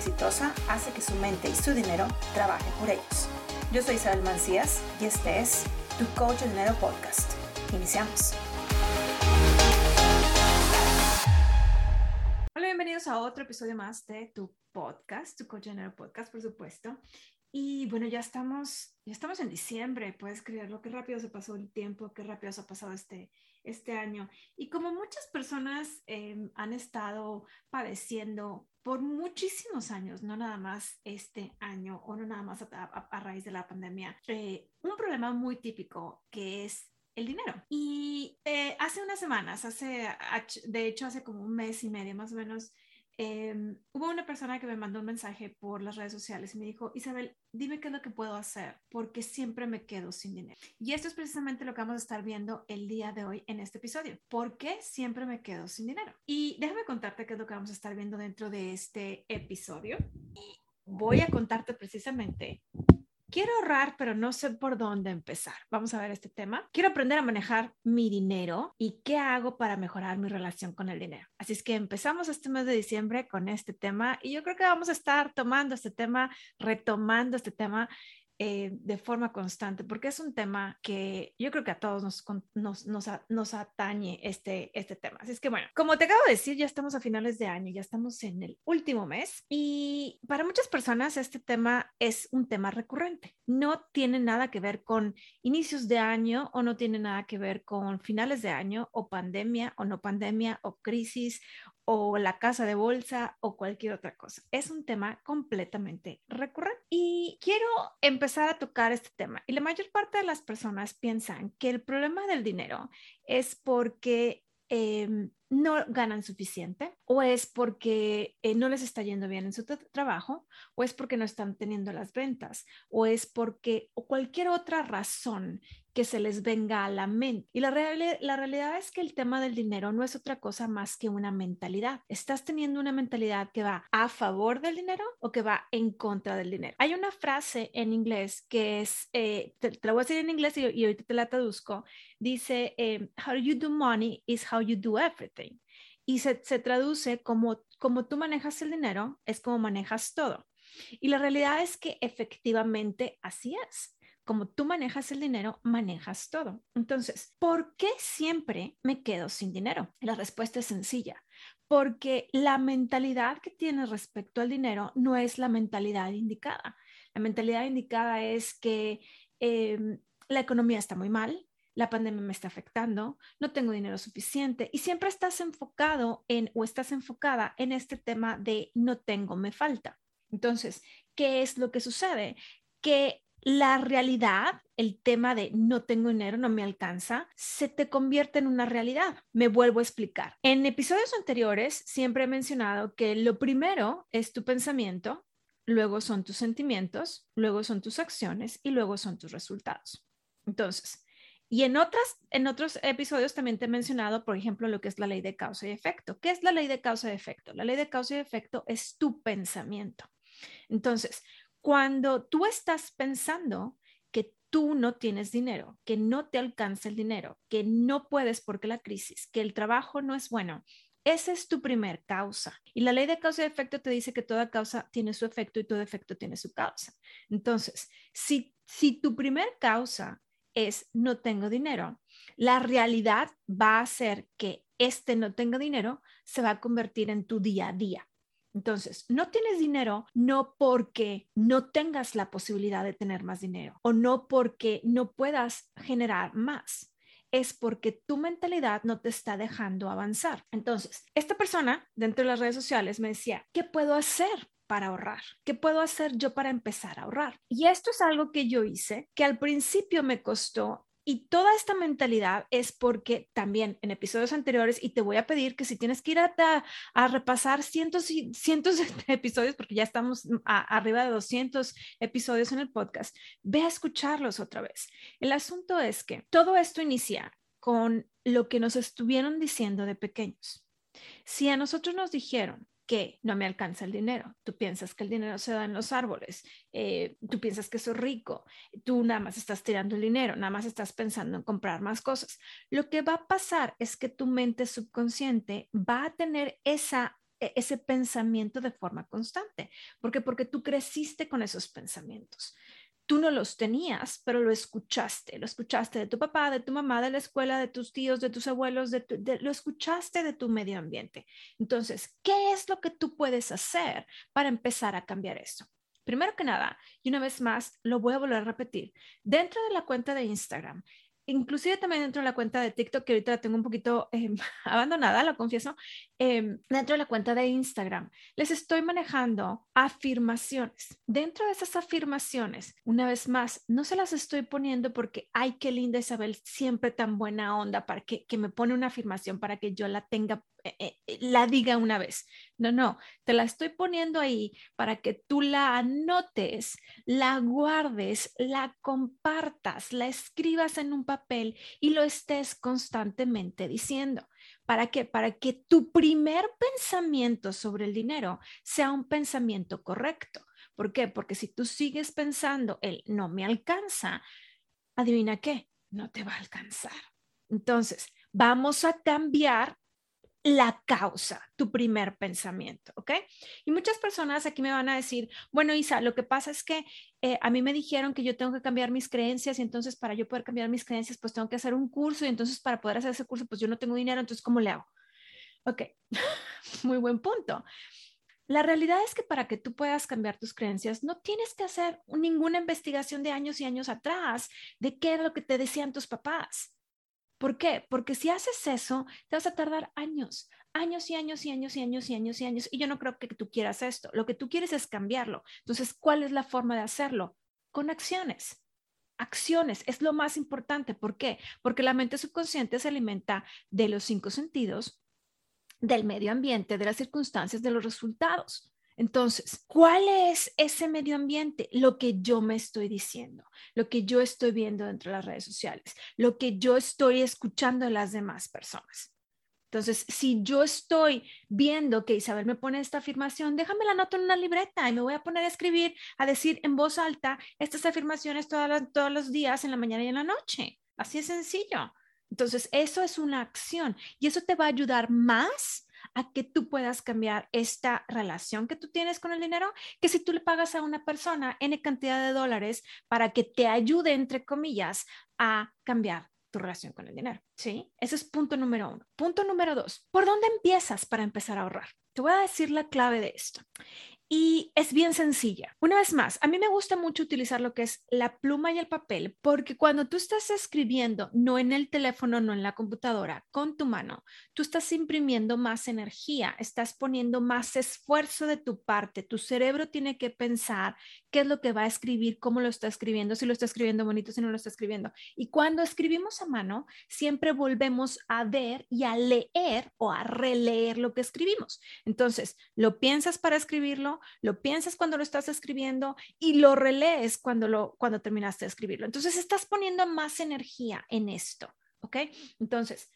exitosa hace que su mente y su dinero trabajen por ellos. Yo soy Isabel Mancías y este es Tu Coach de Dinero Podcast. Iniciamos. Hola, bienvenidos a otro episodio más de Tu Podcast, Tu Coach de Dinero Podcast, por supuesto. Y bueno, ya estamos, ya estamos en diciembre, puedes creerlo, qué rápido se pasó el tiempo, qué rápido se ha pasado este, este año. Y como muchas personas em, han estado padeciendo por muchísimos años, no nada más este año o no nada más a, raíz de la pandemia, eh, un problema muy típico que es el dinero. Y eh, hace unas semanas, hace, de hecho hace como un mes y medio más o menos, Em, hubo una persona que me mandó un mensaje por las redes sociales y me dijo, Isabel, dime qué es lo que puedo hacer porque siempre me quedo sin dinero. Y esto es precisamente lo que vamos a estar viendo el día de hoy en este episodio. ¿Por qué siempre me quedo sin dinero? Y déjame contarte qué es lo que vamos a estar viendo dentro de este episodio. Y voy a contarte precisamente quiero ahorrar, pero no sé por dónde empezar. Vamos a ver este tema. Quiero aprender a manejar mi dinero y qué hago para mejorar mi relación con el dinero. Así es que empezamos este mes de diciembre con este tema y yo creo que vamos a estar tomando este tema, retomando este tema eh, de forma constante, porque es un tema que yo creo que a todos nos, nos, nos, nos, atañe este, este tema. Así es que bueno, como te acabo de decir, ya estamos a finales de año, ya estamos en el último mes y para muchas personas este tema es un tema recurrente. No tiene nada que ver con inicios de año o no tiene nada que ver con finales de año o pandemia o no pandemia o crisis o la casa de bolsa o cualquier otra cosa. Es un tema completamente recurrente. Y quiero empezar a tocar este tema. Y la mayor parte de las personas piensan que el problema del dinero es porque em, no ganan suficiente o es porque eh, no les está yendo bien en su trabajo o es porque no están teniendo las ventas o es porque o cualquier otra razón que se les venga a la mente. Y la, la realidad es que el tema del dinero no es otra cosa más que una mentalidad. ¿Estás teniendo una mentalidad que va a favor del dinero o que va en contra del dinero? Hay una frase en inglés que es, eh, te, la voy a decir en inglés y, y ahorita te la traduzco, dice, eh, how you do money is how you do everything. Y se, se traduce como, como tú manejas el dinero, es como manejas todo. Y la realidad es que efectivamente así es como tú manejas el dinero, manejas todo. Entonces, ¿por qué siempre me quedo sin dinero? La respuesta es sencilla, porque la mentalidad que tienes respecto al dinero no es la mentalidad indicada. La mentalidad indicada es que em, la economía está muy mal, la pandemia me está afectando, no tengo dinero suficiente y siempre estás enfocado en o estás enfocada en este tema de no tengo, me falta. Entonces, ¿qué es lo que sucede? Que la realidad, el tema de no tengo dinero, no me alcanza, se te convierte en una realidad. Me vuelvo a explicar. En episodios anteriores siempre he mencionado que lo primero es tu pensamiento, luego son tus sentimientos, luego son tus acciones y luego son tus resultados. Entonces, y en, otras, en otros episodios también te he mencionado, por ejemplo, lo que es la ley de causa y efecto. ¿Qué es la ley de causa y efecto? La ley de causa y efecto es tu pensamiento. Entonces, cuando tú estás pensando que tú no tienes dinero, que no te alcanza el dinero, que no puedes porque la crisis, que el trabajo no es bueno, esa es tu primer causa. Y la ley de causa y efecto te dice que toda causa tiene su efecto y todo efecto tiene su causa. Entonces, si, si tu primer causa es no tengo dinero, la realidad va a ser que este no tengo dinero se va a convertir en tu día a día. Entonces, no tienes dinero no porque no tengas la posibilidad de tener más dinero o no porque no puedas generar más. Es porque tu mentalidad no te está dejando avanzar. Entonces, esta persona dentro de las redes sociales me decía, ¿qué puedo hacer? para ahorrar? ¿Qué puedo hacer yo para empezar a ahorrar? Y esto es algo que yo hice, que al principio me costó y toda esta mentalidad es porque también en episodios anteriores, y te voy a pedir que si tienes que ir a, repasar cientos y cientos de episodios, porque ya estamos arriba de 200 episodios en el podcast, ve a escucharlos otra vez. El asunto es que todo esto inicia con lo que nos estuvieron diciendo de pequeños. Si a nosotros nos dijeron que no me alcanza el dinero. Tú piensas que el dinero se da en los árboles, eh, tú piensas que soy rico, tú nada más estás tirando el dinero, nada más estás pensando en comprar más cosas. Lo que va a pasar es que tu mente subconsciente va a tener esa e, ese pensamiento de forma constante. ¿Por qué? Porque tú creciste con esos pensamientos. Tú no los tenías, pero lo escuchaste. Lo escuchaste de tu papá, de tu mamá, de la escuela, de tus tíos, de tus abuelos, de, lo escuchaste de tu medio ambiente. Entonces, ¿qué es lo que tú puedes hacer para empezar a cambiar eso? Primero que nada, y una vez más, lo voy a volver a repetir, dentro de la cuenta de Instagram, inclusive también dentro de la cuenta de TikTok, que ahorita la tengo un poquito em, abandonada, lo confieso, em, dentro de la cuenta de Instagram, les estoy manejando afirmaciones. Dentro de esas afirmaciones, una vez más, no se las estoy poniendo porque, ay, qué linda Isabel, siempre tan buena onda para que, me pone una afirmación para que yo la tenga eh, eh, eh, la diga una vez. No, no, te la estoy poniendo ahí para que tú la anotes, la guardes, la compartas, la escribas en un papel y lo estés constantemente diciendo. ¿Para qué? Para que tu primer pensamiento sobre el dinero sea un pensamiento correcto. ¿Por qué? Porque si tú sigues pensando, el no me alcanza, adivina qué, no te va a alcanzar. Entonces, vamos a cambiar la causa, tu primer pensamiento, ¿ok? Y muchas personas aquí me van a decir, bueno, Isa, lo que pasa es que eh, a mí me dijeron que yo tengo que cambiar mis creencias y entonces para yo poder cambiar mis creencias, pues tengo que hacer un curso y entonces para poder hacer ese curso, pues yo no tengo dinero, entonces ¿cómo le hago? Ok, muy buen punto. La realidad es que para que tú puedas cambiar tus creencias, no tienes que hacer ninguna investigación de años y años atrás de qué es lo que te decían tus papás. ¿Por qué? Porque si haces eso, te vas a tardar años, años y años y años y años y años y años. Y yo no creo que tú quieras esto. Lo que tú quieres es cambiarlo. Entonces, ¿cuál es la forma de hacerlo? Con acciones. Acciones es lo más importante. ¿Por qué? Porque la mente subconsciente se alimenta de los cinco sentidos, del medio ambiente, de las circunstancias, de los resultados. Entonces, ¿cuál es ese medio ambiente? Lo que yo me estoy diciendo, lo que yo estoy viendo dentro de las redes sociales, lo que yo estoy escuchando de las demás personas. Entonces, si yo estoy viendo que Isabel me pone esta afirmación, déjame la nota en una libreta y me voy a poner a escribir, a decir en voz alta estas afirmaciones todos los días, en la mañana y en la noche. Así es sencillo. Entonces, eso es una acción y eso te va a ayudar más a que tú puedas cambiar esta relación que tú tienes con el dinero, que si tú le pagas a una persona N cantidad de dólares para que te ayude, entre comillas, a cambiar tu relación con el dinero. ¿Sí? Ese es punto número uno. Punto número dos, ¿por dónde empiezas para empezar a ahorrar? Te voy a decir la clave de esto y es bien sencilla. Una vez más, a mí me gusta mucho utilizar lo que es la pluma y el papel, porque cuando tú estás escribiendo, no en el teléfono, no en la computadora, con tu mano, tú estás imprimiendo más energía, estás poniendo más esfuerzo de tu parte. Tu cerebro tiene que pensar qué es lo que va a escribir, cómo lo está escribiendo, si lo está escribiendo bonito, si no lo está escribiendo. Y cuando escribimos a mano, siempre volvemos a ver y a leer o a releer lo que escribimos. Entonces, lo piensas para escribirlo, lo piensas cuando lo estás escribiendo y lo relees cuando, lo, cuando terminaste de escribirlo. Entonces estás poniendo más energía en esto, ¿ok? Entonces,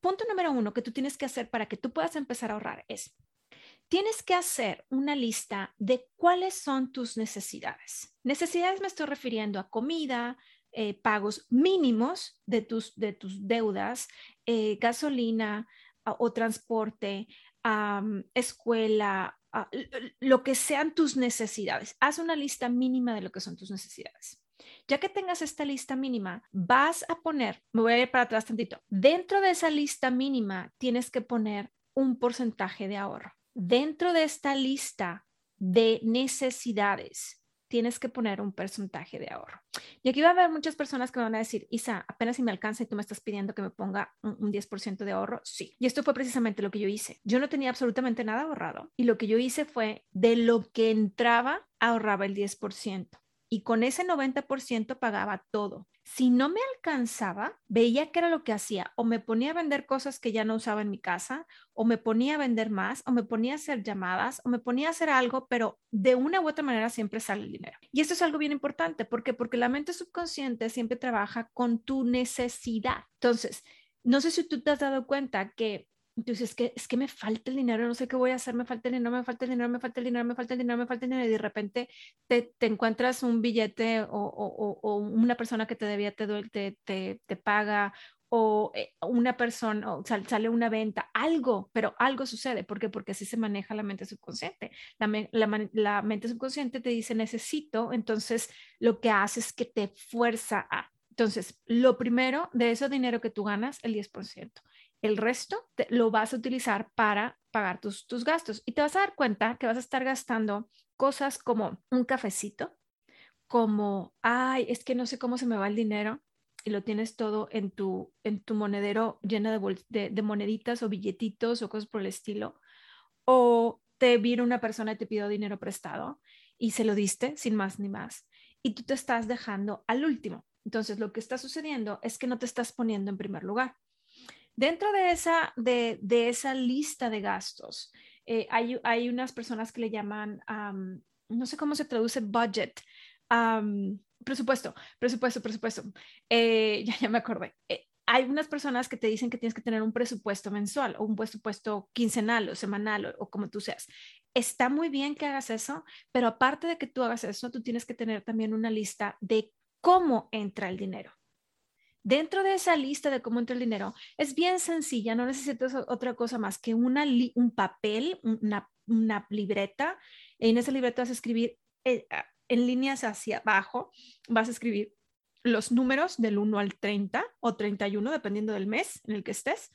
punto número uno que tú tienes que hacer para que tú puedas empezar a ahorrar es, tienes que hacer una lista de cuáles son tus necesidades. Necesidades me estoy refiriendo a comida, eh, pagos mínimos de tus, de tus deudas, eh, gasolina o transporte, escuela, lo que sean tus necesidades. Haz una lista mínima de lo que son tus necesidades. Ya que tengas esta lista mínima, vas a poner, me voy a ir para atrás tantito, dentro de esa lista mínima tienes que poner un porcentaje de ahorro. Dentro de esta lista de necesidades, tienes que poner un porcentaje de ahorro. Y aquí va a haber muchas personas que van a decir, Isa, apenas si me alcanza y tú me estás pidiendo que me ponga un, 10% de ahorro. Sí. Y esto fue precisamente lo que yo hice. Yo no tenía absolutamente nada ahorrado y lo que yo hice fue de lo que entraba, ahorraba el 10% y con ese 90% pagaba todo. Si no me alcanzaba, veía que era lo que hacía, o me ponía a vender cosas que ya no usaba en mi casa, o me ponía a vender más, o me ponía a hacer llamadas, o me ponía a hacer algo, pero de una u otra manera siempre sale el dinero. Y esto es algo bien importante, ¿por qué? Porque la mente subconsciente siempre trabaja con tu necesidad. Entonces, no sé si tú te has dado cuenta que entonces, es que, es que me falta el dinero, no sé qué voy a hacer, me falta el dinero, me falta el dinero, me falta el dinero, me falta el dinero, me falta el dinero, y de repente te, te encuentras un billete o, o, o, una persona que te debía te, te, te, te paga o eh, una persona, o sale una venta, algo, pero algo sucede. ¿Por qué? Porque así se maneja la mente subconsciente. La, la mente subconsciente te dice necesito, entonces lo que hace es que te fuerza a. Entonces, lo primero de ese dinero que tú ganas, el 10%. El resto lo vas a utilizar para pagar tus, tus gastos y te vas a dar cuenta que vas a estar gastando cosas como un cafecito, como, ay, es que no sé cómo se me va el dinero y lo tienes todo en tu, en tu monedero lleno de, de, moneditas o billetitos o cosas por el estilo, o te vino una persona y te pidió dinero prestado y se lo diste sin más ni más y tú te estás dejando al último. Entonces, lo que está sucediendo es que no te estás poniendo en primer lugar. Dentro de esa, de, esa lista de gastos, eh, hay, hay, unas personas que le llaman, no sé cómo se traduce budget, presupuesto, presupuesto, presupuesto. Eh, ya, ya me acordé. Eh, hay unas personas que te dicen que tienes que tener un presupuesto mensual o un presupuesto quincenal o semanal o, o, como tú seas. Está muy bien que hagas eso, pero aparte de que tú hagas eso, tú tienes que tener también una lista de cómo entra el dinero. Dentro de esa lista de cómo entra el dinero, es bien sencilla, no necesitas otra cosa más que una un papel, una, una, libreta. En esa libreta vas a escribir eh, en líneas hacia abajo, vas a escribir los números del 1 al 30 o 31, dependiendo del mes en el que estés.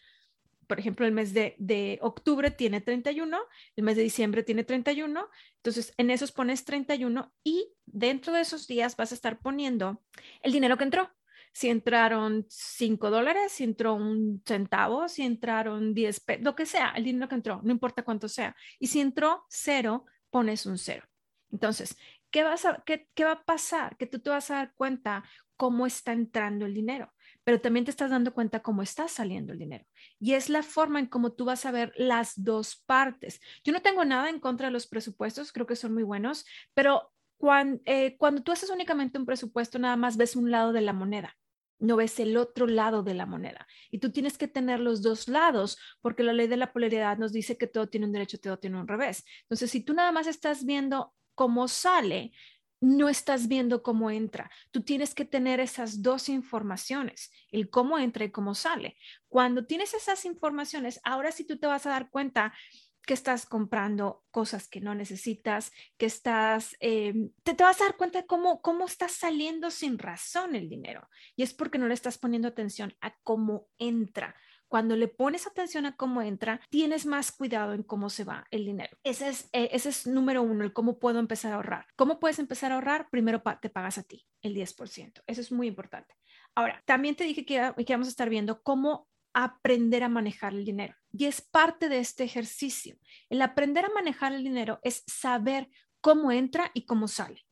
Por ejemplo, el mes de, de, octubre tiene 31, el mes de diciembre tiene 31, entonces en esos pones 31 y dentro de esos días vas a estar poniendo el dinero que entró si entraron 5 dólares, si entró un centavo, si entraron 10 pesos, lo que sea, el dinero que entró, no importa cuánto sea. Y si entró cero, pones un cero. Entonces, ¿qué, vas a, qué, ¿qué va a pasar? Que tú te vas a dar cuenta cómo está entrando el dinero, pero también te estás dando cuenta cómo está saliendo el dinero. Y es la forma en cómo tú vas a ver las dos partes. Yo no tengo nada en contra de los presupuestos, creo que son muy buenos, pero cuando, eh, cuando tú haces únicamente un presupuesto, nada más ves un lado de la moneda no ves el otro lado de la moneda. Y tú tienes que tener los dos lados, porque la ley de la polaridad nos dice que todo tiene un derecho, todo tiene un revés. Entonces, si tú nada más estás viendo cómo sale, no estás viendo cómo entra. Tú tienes que tener esas dos informaciones, el cómo entra y cómo sale. Cuando tienes esas informaciones, ahora sí tú te vas a dar cuenta que estás comprando cosas que no necesitas, que estás, eh, te, te, vas a dar cuenta de cómo, cómo estás saliendo sin razón el dinero. Y es porque no le estás poniendo atención a cómo entra. Cuando le pones atención a cómo entra, tienes más cuidado en cómo se va el dinero. Ese es, eh, ese es número uno, el cómo puedo empezar a ahorrar. ¿Cómo puedes empezar a ahorrar? Primero te pagas a ti el 10%. Eso es muy importante. Ahora, también te dije que, que vamos a estar viendo cómo aprender a manejar el dinero. Y es parte de este ejercicio. El aprender a manejar el dinero es saber cómo entra y cómo sale.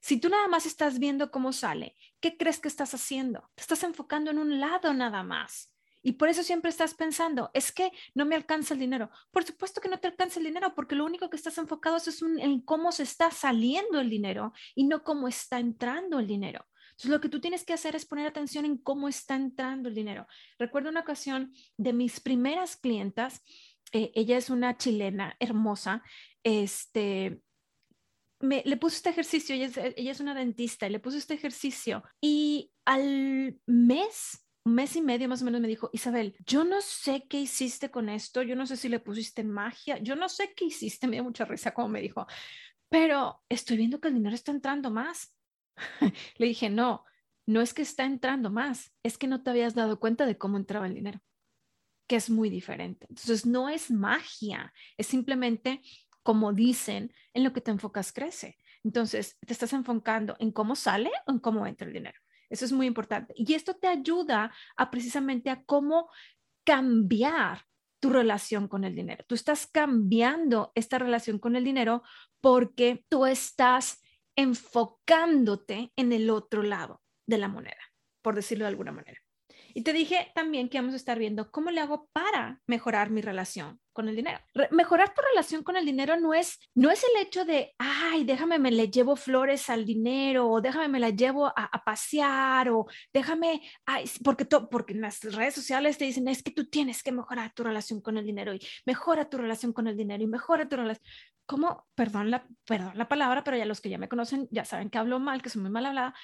Si tú nada más estás viendo cómo sale, ¿qué crees que estás haciendo? Te estás enfocando en un lado nada más. Y por eso siempre estás pensando, es que no me alcanza el dinero. Por supuesto que no te alcanza el dinero, porque lo único que estás enfocado es en cómo se está saliendo el dinero y no cómo está entrando el dinero. Entonces, lo que tú tienes que hacer es poner atención en cómo está entrando el dinero. Recuerdo una ocasión de mis primeras clientas, eh, ella es una chilena hermosa, este, me, le puso este ejercicio, ella es, ella es una dentista, y le puso este ejercicio y al mes mes y medio más o menos me dijo, Isabel, yo no sé qué hiciste con esto, yo no sé si le pusiste magia, yo no sé qué hiciste, me dio mucha risa como me dijo, pero estoy viendo que el dinero está entrando más. Le dije, no, no es que está entrando más, es que no te habías dado cuenta de cómo entraba el dinero, que es muy diferente. Entonces, no es magia, es simplemente, como dicen, en lo que te enfocas crece. Entonces, te estás enfocando en cómo sale o en cómo entra el dinero. Eso es muy importante. Y esto te ayuda a precisamente a cómo cambiar tu relación con el dinero. Tú estás cambiando esta relación con el dinero porque tú estás enfocándote en el otro lado de la moneda, por decirlo de alguna manera. Y te dije también que vamos a estar viendo cómo le hago para mejorar mi relación con el dinero. mejorar tu relación con el dinero no es, no es el hecho de, ay, déjame me le llevo flores al dinero o déjame me la llevo a, pasear o déjame, ay, porque, porque en las redes sociales te dicen, es que tú tienes que mejorar tu relación con el dinero y mejora tu relación con el dinero y mejora tu relación. ¿Cómo? Perdón la, perdón la palabra, pero ya los que ya me conocen ya saben que hablo mal, que soy muy mal hablada.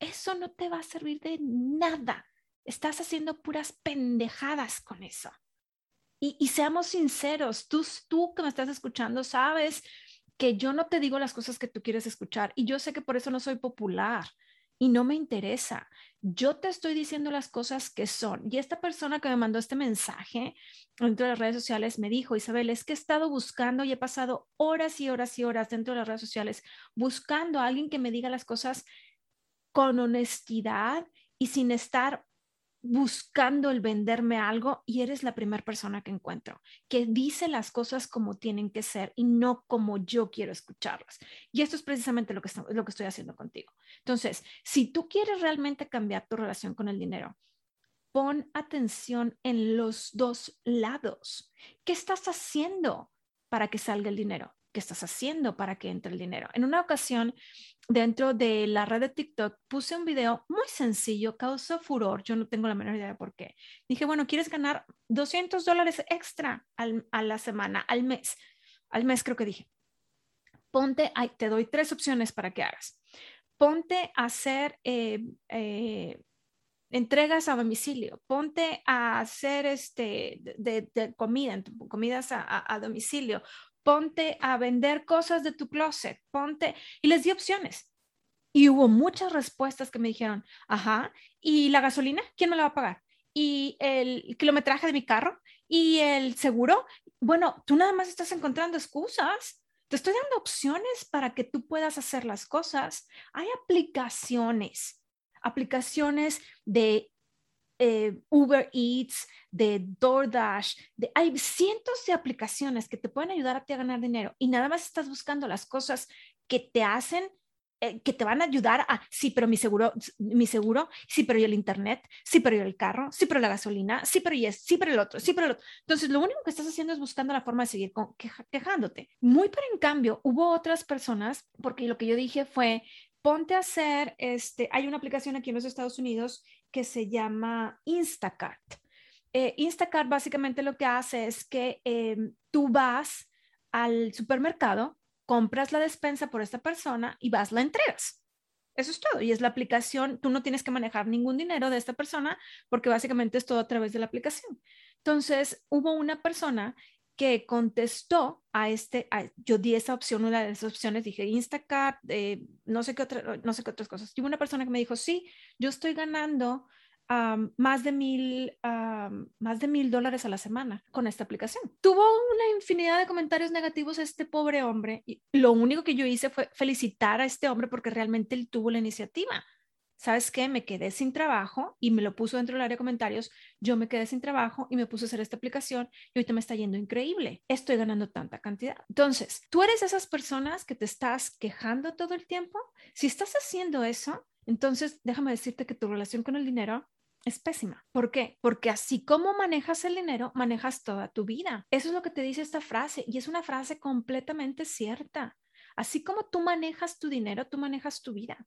Eso no te va a servir de nada estás haciendo puras pendejadas con eso. Y, y seamos sinceros, tú, tú que me estás escuchando sabes que yo no te digo las cosas que tú quieres escuchar y yo sé que por eso no soy popular y no me interesa. Yo te estoy diciendo las cosas que son. Y esta persona que me mandó este mensaje dentro de las redes sociales me dijo, Isabel, es que he estado buscando y he pasado horas y horas y horas dentro de las redes sociales buscando a alguien que me diga las cosas con honestidad y sin estar buscando el venderme algo y eres la primera persona que encuentro que dice las cosas como tienen que ser y no como yo quiero escucharlas. Y esto es precisamente lo que, lo que estoy haciendo contigo. Entonces, si tú quieres realmente cambiar tu relación con el dinero, pon atención en los dos lados. ¿Qué estás haciendo para que salga el dinero? ¿Qué estás haciendo para que entre el dinero? En una ocasión, dentro de la red de TikTok, puse un video muy sencillo, causó furor, yo no tengo la menor idea de por qué. Dije, bueno, ¿quieres ganar 200 dólares extra a la semana, al mes? Al mes creo que dije. Ponte, te doy tres opciones para que hagas. Ponte a hacer eh, eh, entregas a domicilio, ponte a hacer este de, comida, comidas a, domicilio, ponte a vender cosas de tu closet, ponte, y les di opciones. Y hubo muchas respuestas que me dijeron, ajá, ¿y la gasolina? ¿Quién me la va a pagar? ¿Y el kilometraje de mi carro? ¿Y el seguro? Bueno, tú nada más estás encontrando excusas. Te estoy dando opciones para que tú puedas hacer las cosas. Hay aplicaciones, aplicaciones de eh, Uber Eats, de DoorDash, de, hay cientos de aplicaciones que te pueden ayudar a ti a ganar dinero y nada más estás buscando las cosas que te hacen eh, que te van a ayudar a, sí, pero mi seguro, mi seguro, sí, pero yo el internet, sí, pero yo el carro, sí, pero la gasolina, sí, pero y es, sí, pero el otro, sí, pero el otro. Entonces, lo único que estás haciendo es buscando la forma de seguir quejándote. Muy pero en cambio, hubo otras personas, porque lo que yo dije fue, ponte a hacer, este, hay una aplicación aquí en los Estados Unidos que se llama Instacart. Eh, Instacart básicamente lo que hace es que em, tú vas al supermercado, compras la despensa por esta persona y vas, la entregas. Eso es todo. Y es la aplicación, tú no tienes que manejar ningún dinero de esta persona porque básicamente es todo a través de la aplicación. Entonces, hubo una persona que contestó a este, yo di esa opción, una de esas opciones, dije Instacart, eh, no, sé qué otra, no sé qué otras cosas. Y una persona que me dijo, sí, yo estoy ganando más de mil, más de mil dólares a la semana con esta aplicación. Tuvo una infinidad de comentarios negativos este pobre hombre y lo único que yo hice fue felicitar a este hombre porque realmente él tuvo la iniciativa. ¿Sabes qué? Me quedé sin trabajo y me lo puso dentro del área de comentarios. Yo me quedé sin trabajo y me puse a hacer esta aplicación y ahorita me está yendo increíble. Estoy ganando tanta cantidad. Entonces, tú eres esas personas que te estás quejando todo el tiempo. Si estás haciendo eso, entonces déjame decirte que tu relación con el dinero es pésima. ¿Por qué? Porque así como manejas el dinero, manejas toda tu vida. Eso es lo que te dice esta frase y es una frase completamente cierta. Así como tú manejas tu dinero, tú manejas tu vida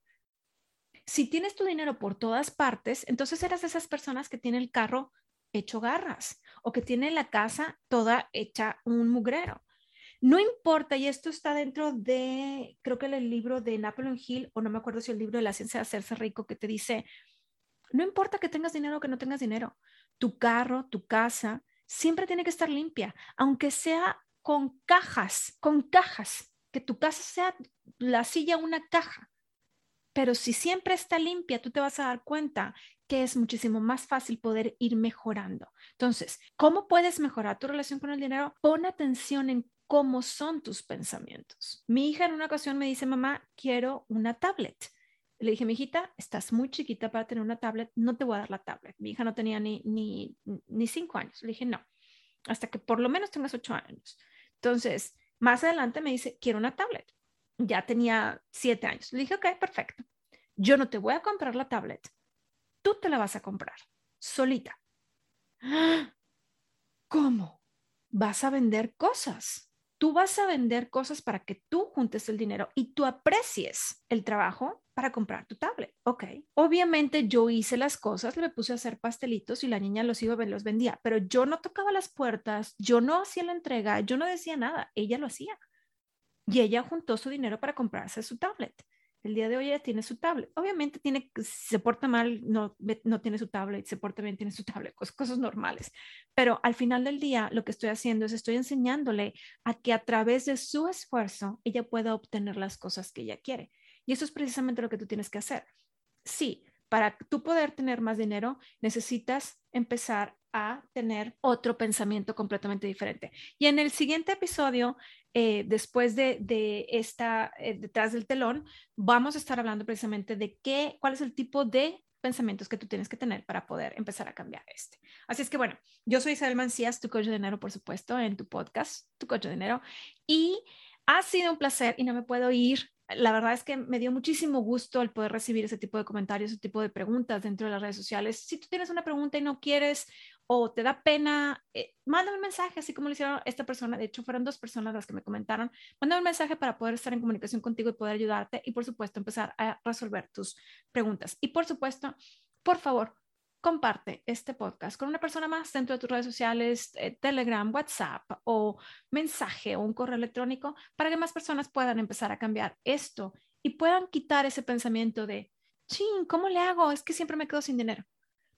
si tienes tu dinero por todas partes, entonces eras esas personas que tiene el carro hecho garras o que tiene la casa toda hecha un mugrero. No importa, y esto está dentro de, creo que el libro de Napoleon Hill, o no me acuerdo si el libro de la ciencia de hacerse rico, que te dice, no importa que tengas dinero o que no tengas dinero, tu carro, tu casa, siempre tiene que estar limpia, aunque sea con cajas, con cajas, que tu casa sea la silla una caja. Pero si siempre está limpia, tú te vas a dar cuenta que es muchísimo más fácil poder ir mejorando. Entonces, ¿cómo puedes mejorar tu relación con el dinero? Pon atención en cómo son tus pensamientos. Mi hija en una ocasión me dice, mamá, quiero una tablet. Le dije, mi hijita, estás muy chiquita para tener una tablet, no te voy a dar la tablet. Mi hija no tenía ni, ni, ni cinco años. Le dije, no, hasta que por lo menos tengas ocho años. Entonces, más adelante me dice, quiero una tablet ya tenía siete años. Le dije, ok, perfecto. Yo no te voy a comprar la tablet. Tú te la vas a comprar solita. ¿Cómo? Vas a vender cosas. Tú vas a vender cosas para que tú juntes el dinero y tú aprecies el trabajo para comprar tu tablet. Ok. Obviamente yo hice las cosas, le puse a hacer pastelitos y la niña los iba a ver, los vendía, pero yo no tocaba las puertas, yo no hacía la entrega, yo no decía nada, ella lo hacía y ella juntó su dinero para comprarse su tablet. El día de hoy ella tiene su tablet. Obviamente tiene, se porta mal, no, no tiene su tablet, se porta bien, tiene su tablet, cosas, cosas normales. Pero al final del día, lo que estoy haciendo es estoy enseñándole a que a través de su esfuerzo, ella pueda obtener las cosas que ella quiere. Y eso es precisamente lo que tú tienes que hacer. Sí, para tú poder tener más dinero, necesitas empezar a tener otro pensamiento completamente diferente. Y en el siguiente episodio, eh, después de, esta, eh, detrás del telón, vamos a estar hablando precisamente de qué, cuál es el tipo de pensamientos que tú tienes que tener para poder empezar a cambiar este. Así es que bueno, yo soy Isabel Mancías, tu coach de dinero, por supuesto, en tu podcast, tu coach de dinero, y ha sido un placer y no me puedo ir la verdad es que me dio muchísimo gusto el poder recibir ese tipo de comentarios, ese tipo de preguntas dentro de las redes sociales. Si tú tienes una pregunta y no quieres o te da pena, eh, mándame un mensaje, así como lo hicieron esta persona. De hecho, fueron dos personas las que me comentaron. Mándame un mensaje para poder estar en comunicación contigo y poder ayudarte y, por supuesto, empezar a resolver tus preguntas. Y, por supuesto, por favor, comparte este podcast con una persona más dentro de tus redes sociales, eh, Telegram, WhatsApp o mensaje o un correo electrónico para que más personas puedan empezar a cambiar esto y puedan quitar ese pensamiento de, ching, ¿cómo le hago? Es que siempre me quedo sin dinero.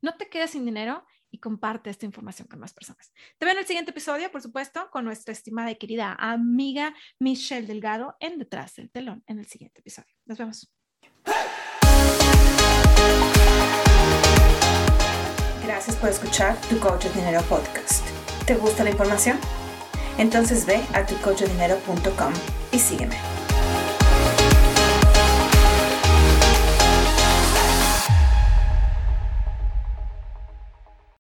No te quedes sin dinero y comparte esta información con más personas. Te veo en el siguiente episodio, por supuesto, con nuestra estimada y querida amiga Michelle Delgado en Detrás del Telón en el siguiente episodio. Nos vemos. Gracias por escuchar Tu Coach Dinero Podcast. ¿Te gusta la información? Entonces ve a tucoachdinero.com y sígueme.